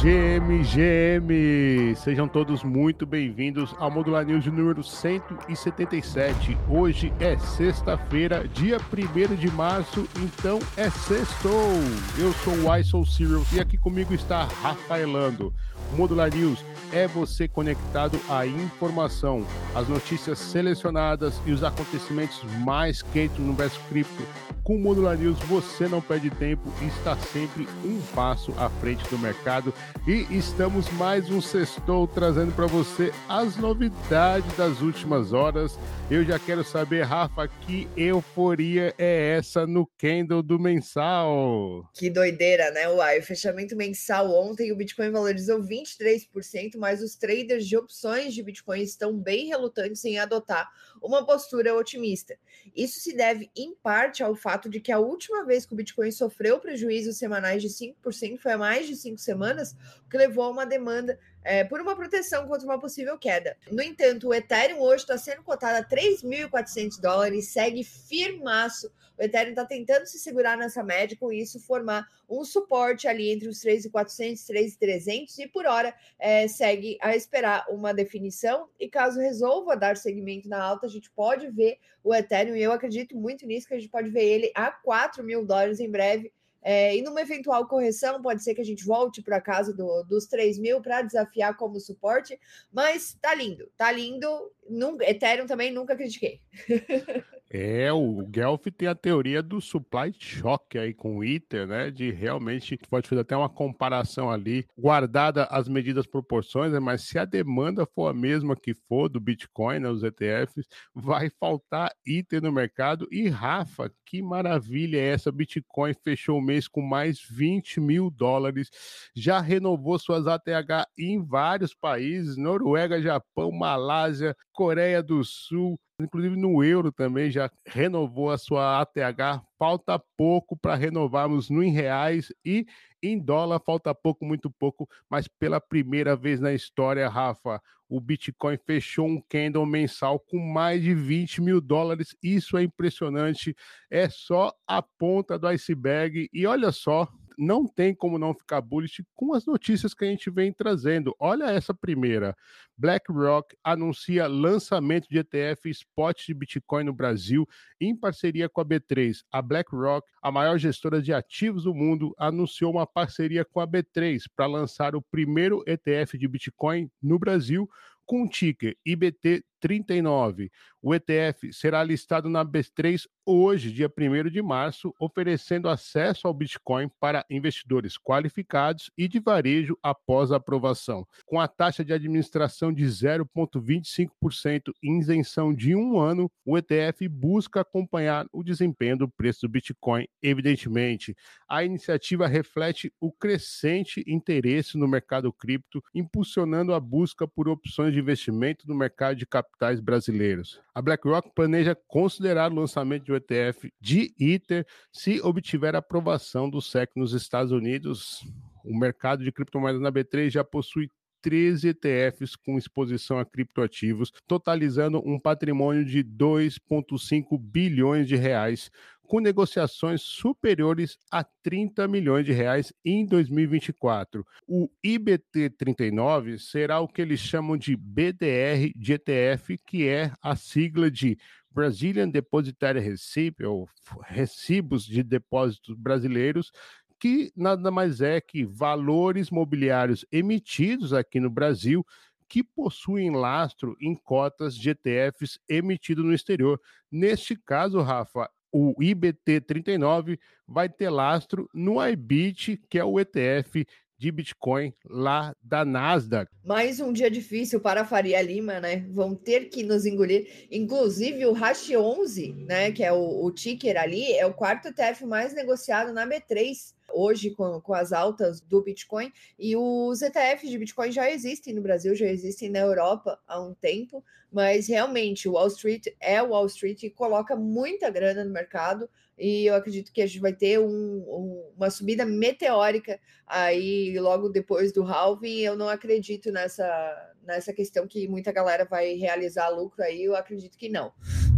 GM, GM! Sejam todos muito bem-vindos ao Modular News número 177. Hoje é sexta-feira, dia 1 de março, então é sextou! Eu sou o Cyril e aqui comigo está Rafaelando. Modular News é você conectado à informação, as notícias selecionadas e os acontecimentos mais quentes no universo cripto. Com o Modular News você não perde tempo e está sempre um passo à frente do mercado. E estamos mais um sextou trazendo para você as novidades das últimas horas. Eu já quero saber, Rafa, que euforia é essa no candle do mensal? Que doideira, né? Uai, o fechamento mensal ontem o Bitcoin valorizou 23%, mas os traders de opções de Bitcoin estão bem relutantes em adotar uma postura otimista. Isso se deve, em parte, ao fato de que a última vez que o Bitcoin sofreu prejuízos semanais de 5% foi há mais de cinco semanas, que levou a uma demanda é, por uma proteção contra uma possível queda. No entanto, o Ethereum hoje está sendo cotado a 3.400 dólares, segue firmaço. O Ethereum está tentando se segurar nessa média, com isso formar um suporte ali entre os 3.400 e 3.300 e por hora é, segue a esperar uma definição e caso resolva dar segmento na alta, a gente pode ver o Ethereum e eu acredito muito nisso, que a gente pode ver ele a 4 mil dólares em breve, é, e numa eventual correção, pode ser que a gente volte para casa do, dos 3 mil para desafiar como suporte, mas tá lindo, tá lindo. Nunca, Ethereum também nunca critiquei. É, o Guelph tem a teoria do supply shock aí com o Ether, né? De realmente, pode fazer até uma comparação ali, guardada as medidas proporções, né? Mas se a demanda for a mesma que for do Bitcoin, né, os ETFs, vai faltar Ether no mercado. E Rafa, que maravilha é essa? Bitcoin fechou o mês com mais 20 mil dólares, já renovou suas ATH em vários países, Noruega, Japão, Malásia, Coreia do Sul, inclusive no euro também já renovou a sua ATH. Falta pouco para renovarmos no em reais e em dólar falta pouco, muito pouco, mas pela primeira vez na história, Rafa, o Bitcoin fechou um candle mensal com mais de 20 mil dólares. Isso é impressionante. É só a ponta do iceberg. E olha só, não tem como não ficar bullish com as notícias que a gente vem trazendo. Olha essa primeira. BlackRock anuncia lançamento de ETF spot de Bitcoin no Brasil em parceria com a B3. A BlackRock, a maior gestora de ativos do mundo, anunciou uma parceria com a B3 para lançar o primeiro ETF de Bitcoin no Brasil com o ticker IBT39. O ETF será listado na B3 hoje, dia 1 de março, oferecendo acesso ao Bitcoin para investidores qualificados e de varejo após a aprovação. Com a taxa de administração de 0,25% e isenção de um ano, o ETF busca acompanhar o desempenho do preço do Bitcoin. Evidentemente, a iniciativa reflete o crescente interesse no mercado cripto, impulsionando a busca por opções de investimento no mercado de capitais brasileiros. A BlackRock planeja considerar o lançamento de um ETF de Ether se obtiver aprovação do SEC nos Estados Unidos. O mercado de criptomoedas na B3 já possui 13 ETFs com exposição a criptoativos, totalizando um patrimônio de 2,5 bilhões de reais, com negociações superiores a 30 milhões de reais em 2024. O IBT39 será o que eles chamam de BDR de ETF, que é a sigla de Brazilian Depositary Receipt, ou recibos de depósitos brasileiros, que nada mais é que valores mobiliários emitidos aqui no Brasil que possuem lastro em cotas de ETFs emitidos no exterior. Neste caso, Rafa, o IBT39 vai ter lastro no IBIT, que é o ETF de Bitcoin lá da Nasdaq. Mais um dia difícil para a Faria Lima, né? Vão ter que nos engolir. Inclusive o Hash 11, né, que é o, o ticker ali, é o quarto ETF mais negociado na B3 hoje com, com as altas do Bitcoin. E os ETFs de Bitcoin já existem no Brasil, já existem na Europa há um tempo, mas realmente o Wall Street é o Wall Street e coloca muita grana no mercado. E eu acredito que a gente vai ter um, um, uma subida meteórica aí logo depois do halving. Eu não acredito nessa, nessa questão que muita galera vai realizar lucro aí, eu acredito que não.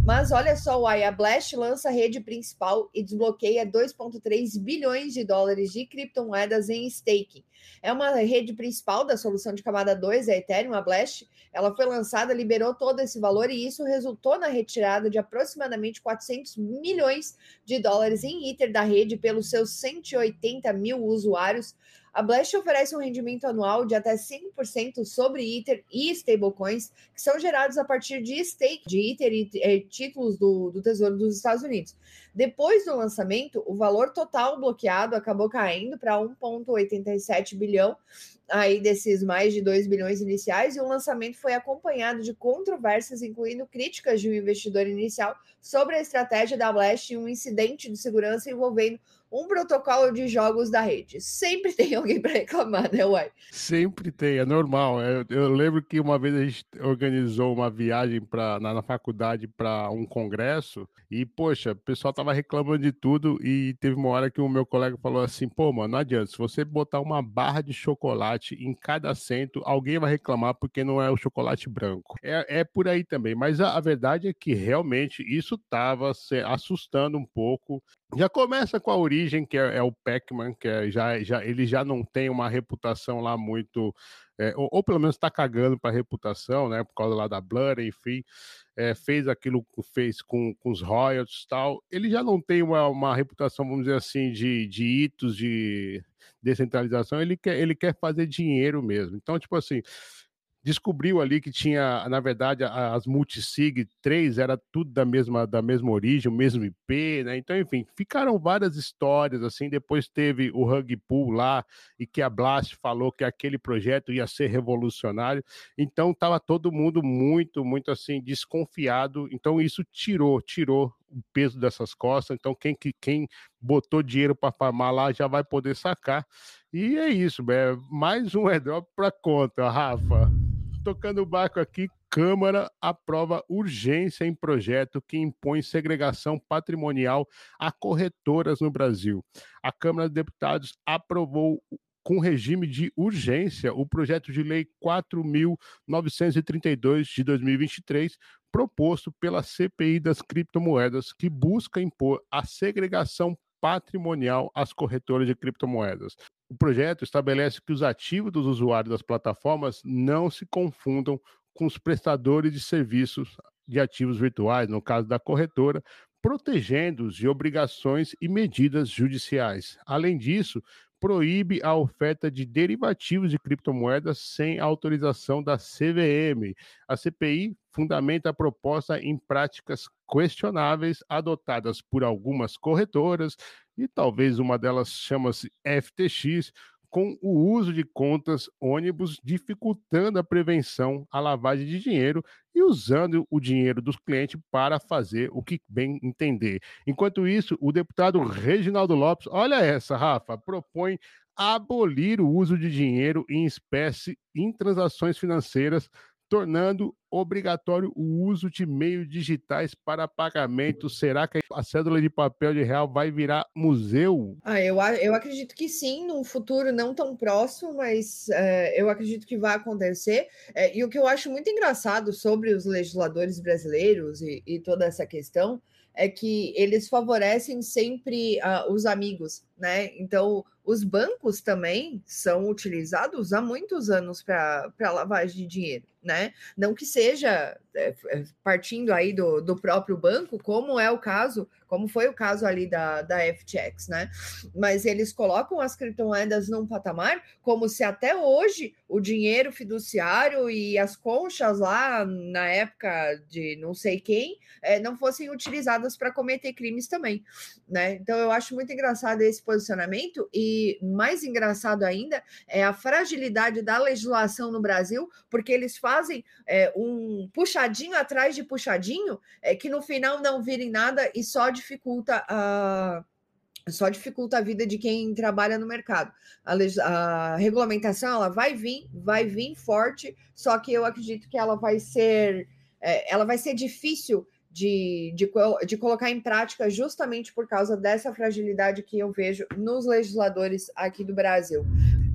Mas olha só, a Blast lança a rede principal e desbloqueia 2,3 bilhões de dólares de criptomoedas em staking. É uma rede principal da solução de camada 2, a Ethereum, a Blast. Ela foi lançada, liberou todo esse valor e isso resultou na retirada de aproximadamente 400 milhões de dólares em Ether da rede pelos seus 180 mil usuários a Blast oferece um rendimento anual de até 5% sobre Ether e stablecoins, que são gerados a partir de stake de Ether e é, títulos do, do Tesouro dos Estados Unidos. Depois do lançamento, o valor total bloqueado acabou caindo para 1,87 bilhão aí desses mais de 2 bilhões iniciais, e o lançamento foi acompanhado de controvérsias, incluindo críticas de um investidor inicial sobre a estratégia da Blast e um incidente de segurança envolvendo um protocolo de jogos da rede. Sempre tem alguém para reclamar, né, Uai? Sempre tem, é normal. Eu, eu, lembro que uma vez a gente organizou uma viagem pra, na, na faculdade para um congresso e, poxa, o pessoal tava reclamando de tudo e teve uma hora que o meu colega falou assim, pô, mano, não adianta, se você botar uma barra de chocolate em cada assento, alguém vai reclamar porque não é o chocolate branco. É, é por aí também, mas a, a verdade é que realmente isso tava assustando um pouco já começa com a origem, que é, é o Pac-Man, que é, já, já, ele já não tem uma reputação lá muito. É, ou, ou, pelo menos está cagando para a reputação, né? Por causa lá da Blur, enfim. É, fez aquilo que fez com, com os royalties e tal. Ele já não tem uma, uma reputação, vamos dizer assim, de, de hitos de descentralização. Ele quer, ele quer fazer dinheiro mesmo. Então, tipo assim descobriu ali que tinha, na verdade, as multisig 3 era tudo da mesma da mesma origem, o mesmo IP, né? Então, enfim, ficaram várias histórias assim, depois teve o Rug Pool lá e que a Blast falou que aquele projeto ia ser revolucionário. Então, estava todo mundo muito, muito assim desconfiado. Então, isso tirou, tirou o peso dessas costas. Então, quem quem botou dinheiro para farmar lá já vai poder sacar. E é isso, é mais um airdrop para conta, Rafa tocando o barco aqui, Câmara aprova urgência em projeto que impõe segregação patrimonial a corretoras no Brasil. A Câmara de Deputados aprovou com regime de urgência o projeto de lei 4.932 de 2023, proposto pela CPI das criptomoedas, que busca impor a segregação patrimonial às corretoras de criptomoedas. O projeto estabelece que os ativos dos usuários das plataformas não se confundam com os prestadores de serviços de ativos virtuais, no caso da corretora, protegendo-os de obrigações e medidas judiciais. Além disso, proíbe a oferta de derivativos de criptomoedas sem autorização da CVM. A CPI fundamenta a proposta em práticas questionáveis adotadas por algumas corretoras e talvez uma delas chama-se FTX, com o uso de contas ônibus dificultando a prevenção à lavagem de dinheiro e usando o dinheiro dos clientes para fazer o que bem entender. Enquanto isso, o deputado Reginaldo Lopes, olha essa, Rafa, propõe abolir o uso de dinheiro em espécie em transações financeiras tornando obrigatório o uso de meios digitais para pagamento. Será que a cédula de papel de real vai virar museu? Ah, eu, eu acredito que sim, num futuro não tão próximo, mas é, eu acredito que vai acontecer. É, e o que eu acho muito engraçado sobre os legisladores brasileiros e, e toda essa questão é que eles favorecem sempre uh, os amigos, né? Então, os bancos também são utilizados há muitos anos para lavagem de dinheiro né? Não que seja é, é, partindo aí do, do próprio banco, como é o caso, como foi o caso ali da, da FTX, né? Mas eles colocam as criptomoedas num patamar como se até hoje o dinheiro fiduciário e as conchas lá na época de não sei quem é, não fossem utilizadas para cometer crimes também, né? Então eu acho muito engraçado esse posicionamento e mais engraçado ainda é a fragilidade da legislação no Brasil, porque eles fazem é, um puxadinho atrás de puxadinho, é, que no final não virem nada e só dificulta a só dificulta a vida de quem trabalha no mercado. A, a, regulamentação ela vai vir, vai vir forte, só que eu acredito que ela vai ser, é, ela vai ser difícil de, de, de, colocar em prática justamente por causa dessa fragilidade que eu vejo nos legisladores aqui do Brasil.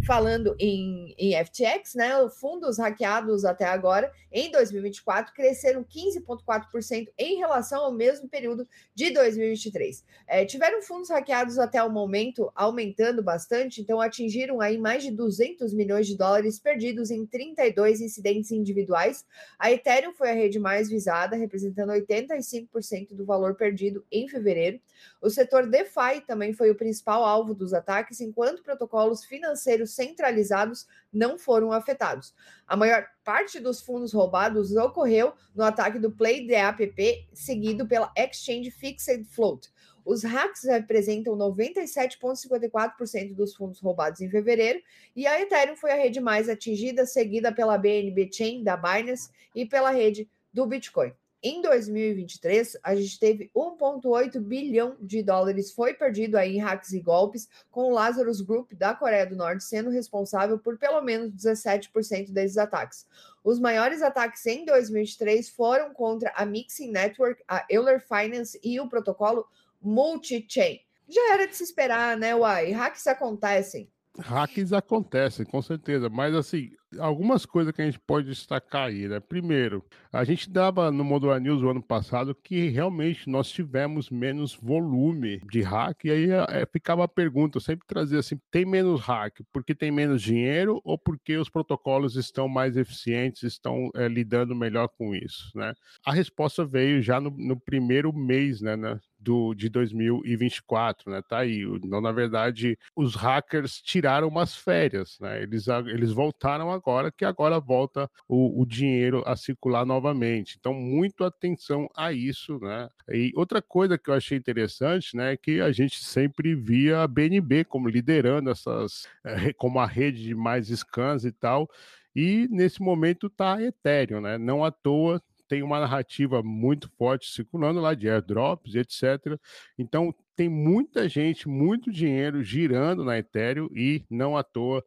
Falando em, em FTX, né, fundos hackeados até agora, em 2024, cresceram 15,4% em relação ao mesmo período de 2023. É, tiveram fundos hackeados até o momento aumentando bastante, então atingiram aí mais de 200 milhões de dólares perdidos em 32 incidentes individuais. A Ethereum foi a rede mais visada, representando 85% do valor perdido em fevereiro. O setor DeFi também foi o principal alvo dos ataques, enquanto protocolos financeiros centralizados não foram afetados. A maior parte dos fundos roubados ocorreu no ataque do Play App, seguido pela Exchange Fixed Float. Os hacks representam 97,54% dos fundos roubados em fevereiro, e a Ethereum foi a rede mais atingida, seguida pela BNB Chain da Binance e pela rede do Bitcoin. Em 2023, a gente teve 1,8 bilhão de dólares foi perdido aí em hacks e golpes, com o Lazarus Group da Coreia do Norte sendo responsável por pelo menos 17% desses ataques. Os maiores ataques em 2023 foram contra a Mixing Network, a Euler Finance e o protocolo Multi-Chain. Já era de se esperar, né, Uai? Hacks acontecem. Hacks acontecem, com certeza, mas assim, algumas coisas que a gente pode destacar aí, né? Primeiro, a gente dava no Modular News o ano passado que realmente nós tivemos menos volume de hack, e aí é, ficava a pergunta, eu sempre trazia assim, tem menos hack porque tem menos dinheiro ou porque os protocolos estão mais eficientes, estão é, lidando melhor com isso, né? A resposta veio já no, no primeiro mês, né, né? Do, de 2024, né? Tá aí. Então, na verdade, os hackers tiraram umas férias, né? Eles, eles voltaram agora, que agora volta o, o dinheiro a circular novamente. Então, muito atenção a isso, né? E outra coisa que eu achei interessante, né, é que a gente sempre via a BNB como liderando essas, é, como a rede de mais scans e tal. E nesse momento tá a Ethereum, né? Não à toa tem uma narrativa muito forte circulando lá de airdrops, etc. Então, tem muita gente, muito dinheiro girando na Ethereum e não à toa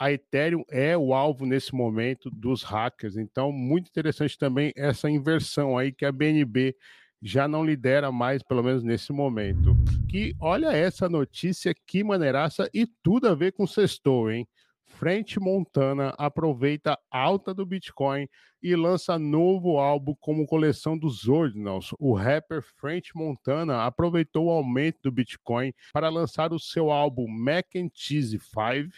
a Ethereum é o alvo nesse momento dos hackers. Então, muito interessante também essa inversão aí que a BNB já não lidera mais, pelo menos nesse momento. Que olha essa notícia, que maneiraça e tudo a ver com sextou, hein? Frente Montana aproveita alta do Bitcoin e lança novo álbum como coleção dos Ordinals. O rapper French Montana aproveitou o aumento do Bitcoin para lançar o seu álbum Mac and Cheese 5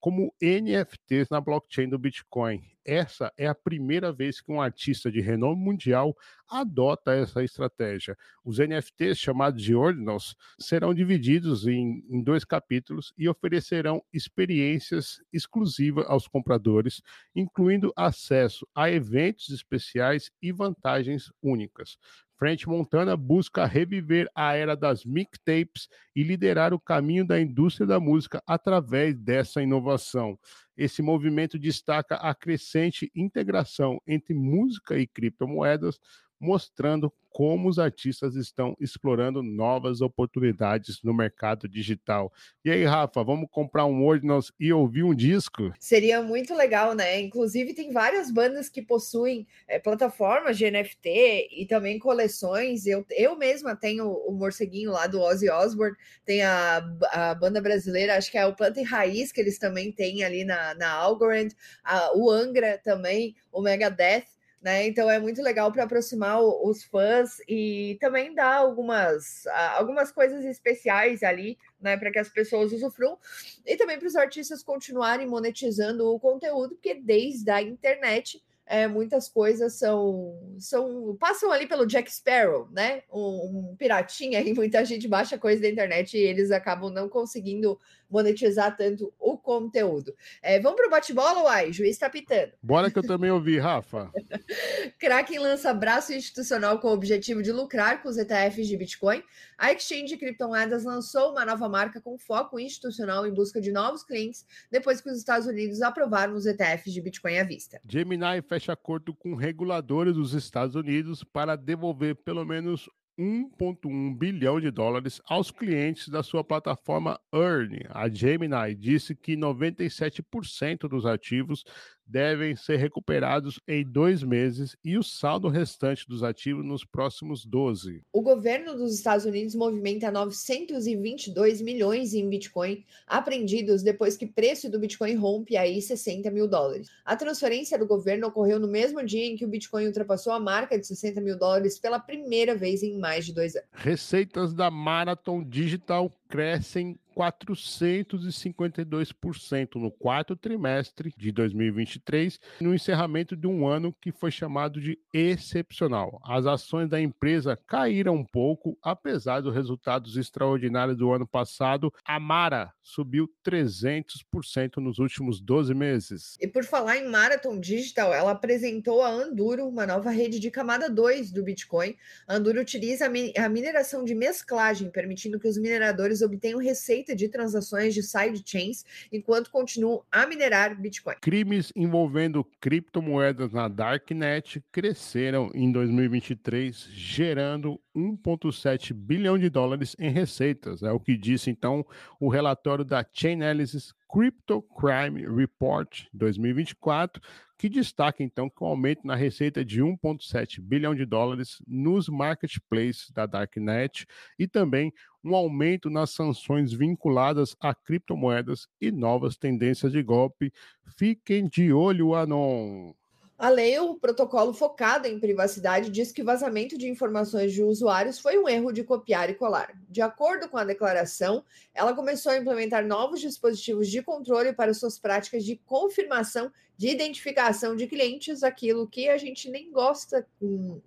como NFTs na blockchain do Bitcoin. Essa é a primeira vez que um artista de renome mundial adota essa estratégia. Os NFTs, chamados de Ordinals, serão divididos em, em dois capítulos e oferecerão experiências exclusivas aos compradores, incluindo acesso a eventos especiais e vantagens únicas. French Montana busca reviver a era das mixtapes e liderar o caminho da indústria da música através dessa inovação. Esse movimento destaca a crescente integração entre música e criptomoedas, mostrando como os artistas estão explorando novas oportunidades no mercado digital. E aí, Rafa, vamos comprar um Ordinals e ouvir um disco? Seria muito legal, né? Inclusive, tem várias bandas que possuem é, plataformas de NFT e também coleções. Eu, eu mesma tenho o morceguinho lá do Ozzy Osbourne, tem a, a banda brasileira, acho que é o Planta e Raiz, que eles também têm ali na, na Algorand, a, o Angra também, o Megadeth né? Então é muito legal para aproximar os fãs e também dar algumas, algumas coisas especiais ali, né, para que as pessoas usufruam e também para os artistas continuarem monetizando o conteúdo, porque desde a internet é, muitas coisas são, são passam ali pelo Jack Sparrow, né? Um, um piratinha e muita gente baixa coisa da internet e eles acabam não conseguindo monetizar tanto o conteúdo. É, vamos para o bate-bola, Uai? Juiz está pitando. Bora que eu também ouvi, Rafa. Kraken lança braço institucional com o objetivo de lucrar com os ETFs de Bitcoin. A exchange de criptomoedas lançou uma nova marca com foco institucional em busca de novos clientes, depois que os Estados Unidos aprovaram os ETFs de Bitcoin à vista. Gemini fecha acordo com reguladores dos Estados Unidos para devolver pelo menos 1,1 bilhão de dólares aos clientes da sua plataforma Earn. A Gemini disse que 97% dos ativos devem ser recuperados em dois meses e o saldo restante dos ativos nos próximos 12. O governo dos Estados Unidos movimenta 922 milhões em Bitcoin apreendidos depois que o preço do Bitcoin rompe aí 60 mil dólares. A transferência do governo ocorreu no mesmo dia em que o Bitcoin ultrapassou a marca de 60 mil dólares pela primeira vez em mais de dois anos. Receitas da Marathon Digital crescem 452% no quarto trimestre de 2023, no encerramento de um ano que foi chamado de excepcional. As ações da empresa caíram um pouco, apesar dos resultados extraordinários do ano passado. A Mara subiu 300% nos últimos 12 meses. E por falar em Marathon Digital, ela apresentou a Anduro, uma nova rede de camada 2 do Bitcoin. A Anduro utiliza a mineração de mesclagem, permitindo que os mineradores obtenham receita de transações de sidechains enquanto continuam a minerar Bitcoin. Crimes envolvendo criptomoedas na Darknet cresceram em 2023, gerando 1,7 bilhão de dólares em receitas. É o que disse então o relatório da Chainalysis Crypto Crime Report 2024, que destaca então que o aumento na receita de 1,7 bilhão de dólares nos marketplaces da Darknet e também um aumento nas sanções vinculadas a criptomoedas e novas tendências de golpe. Fiquem de olho, Anon! A lei, o protocolo focado em privacidade, diz que vazamento de informações de usuários foi um erro de copiar e colar. De acordo com a declaração, ela começou a implementar novos dispositivos de controle para suas práticas de confirmação de identificação de clientes, aquilo que a gente nem gosta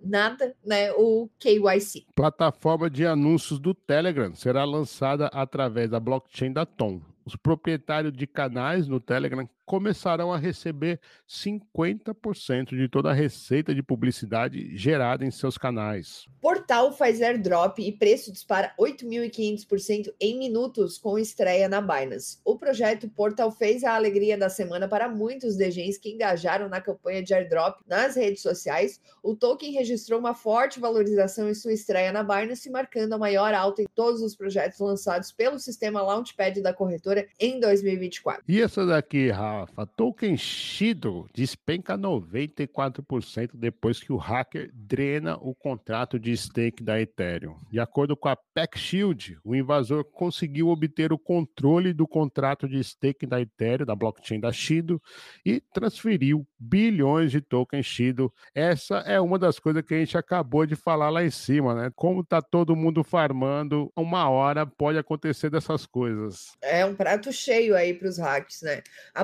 nada, né? O KYC. Plataforma de anúncios do Telegram será lançada através da blockchain da Tom os proprietários de canais no Telegram começarão a receber 50% de toda a receita de publicidade gerada em seus canais. Portal faz airdrop e preço dispara 8.500% em minutos com estreia na Binance. O projeto Portal fez a alegria da semana para muitos DGs que engajaram na campanha de airdrop nas redes sociais. O token registrou uma forte valorização em sua estreia na Binance, marcando a maior alta em todos os projetos lançados pelo sistema Launchpad da corretora em 2024. E essa daqui, Rafa? Rafa, Token Shido despenca 94% depois que o hacker drena o contrato de stake da Ethereum. De acordo com a PackShield, o invasor conseguiu obter o controle do contrato de stake da Ethereum, da blockchain da Shido, e transferiu bilhões de tokens Shido. Essa é uma das coisas que a gente acabou de falar lá em cima, né? Como tá todo mundo farmando, uma hora pode acontecer dessas coisas. É um prato cheio aí para os hacks, né? A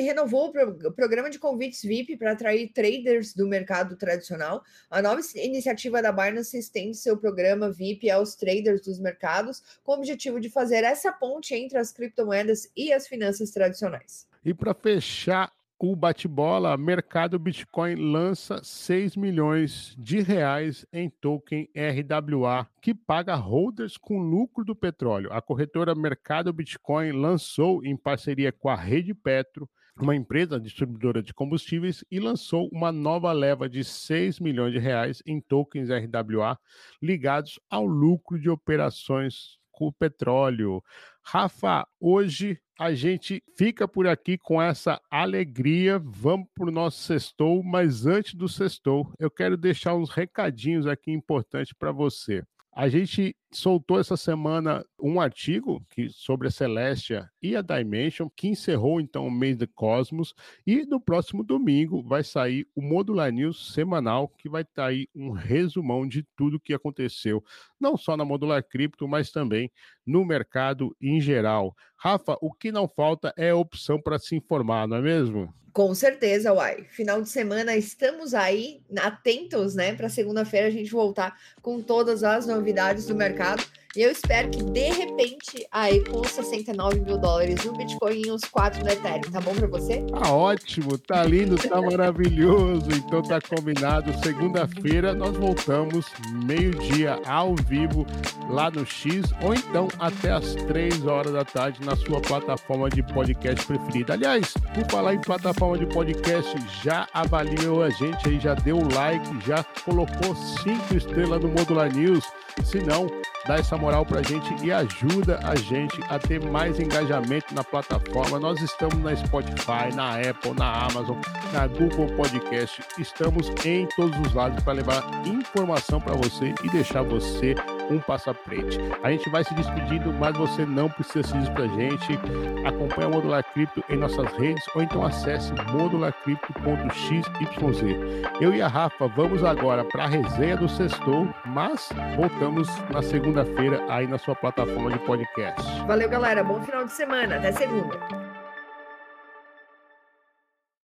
renovou o programa de convites VIP para atrair traders do mercado tradicional. A nova iniciativa da Binance estende seu programa VIP aos traders dos mercados, com o objetivo de fazer essa ponte entre as criptomoedas e as finanças tradicionais. E para fechar o bate-bola, mercado Bitcoin lança 6 milhões de reais em token RWA, que paga holders com lucro do petróleo. A corretora Mercado Bitcoin lançou, em parceria com a Rede Petro, uma empresa distribuidora de combustíveis, e lançou uma nova leva de 6 milhões de reais em tokens RWA ligados ao lucro de operações com petróleo. Rafa, hoje a gente fica por aqui com essa alegria. Vamos para o nosso sextou, mas antes do sextou, eu quero deixar uns recadinhos aqui importantes para você. A gente soltou essa semana um artigo que, sobre a Celestia e a Dimension, que encerrou então o mês de Cosmos, e no próximo domingo vai sair o Modular News semanal, que vai estar tá aí um resumão de tudo que aconteceu, não só na Modular Cripto, mas também no mercado em geral. Rafa, o que não falta é opção para se informar, não é mesmo? Com certeza, Uai. Final de semana estamos aí atentos, né? Para segunda-feira a gente voltar com todas as novidades do mercado. E eu espero que, de repente, aí com 69 mil dólares o Bitcoin e uns 4 no Ethereum, tá bom para você? Tá ótimo, tá lindo, tá maravilhoso. Então tá combinado. Segunda-feira nós voltamos, meio-dia, ao vivo, lá no X, ou então até as 3 horas da tarde na sua plataforma de podcast preferida. Aliás, por falar em plataforma de podcast, já avaliou a gente aí, já deu o like, já colocou 5 estrelas no Modular News. Se não, dá essa moral pra gente e ajuda a gente a ter mais engajamento na plataforma. Nós estamos na Spotify, na Apple, na Amazon, na Google Podcast. Estamos em todos os lados para levar informação para você e deixar você um passo à frente. A gente vai se despedindo, mas você não precisa se despedir pra gente. Acompanhe o Modular Cripto em nossas redes ou então acesse modularcrypto.xyz. Eu e a Rafa vamos agora para a resenha do Sextou, mas voltamos na segunda-feira aí na sua plataforma de podcast. Valeu, galera. Bom final de semana. Até segunda.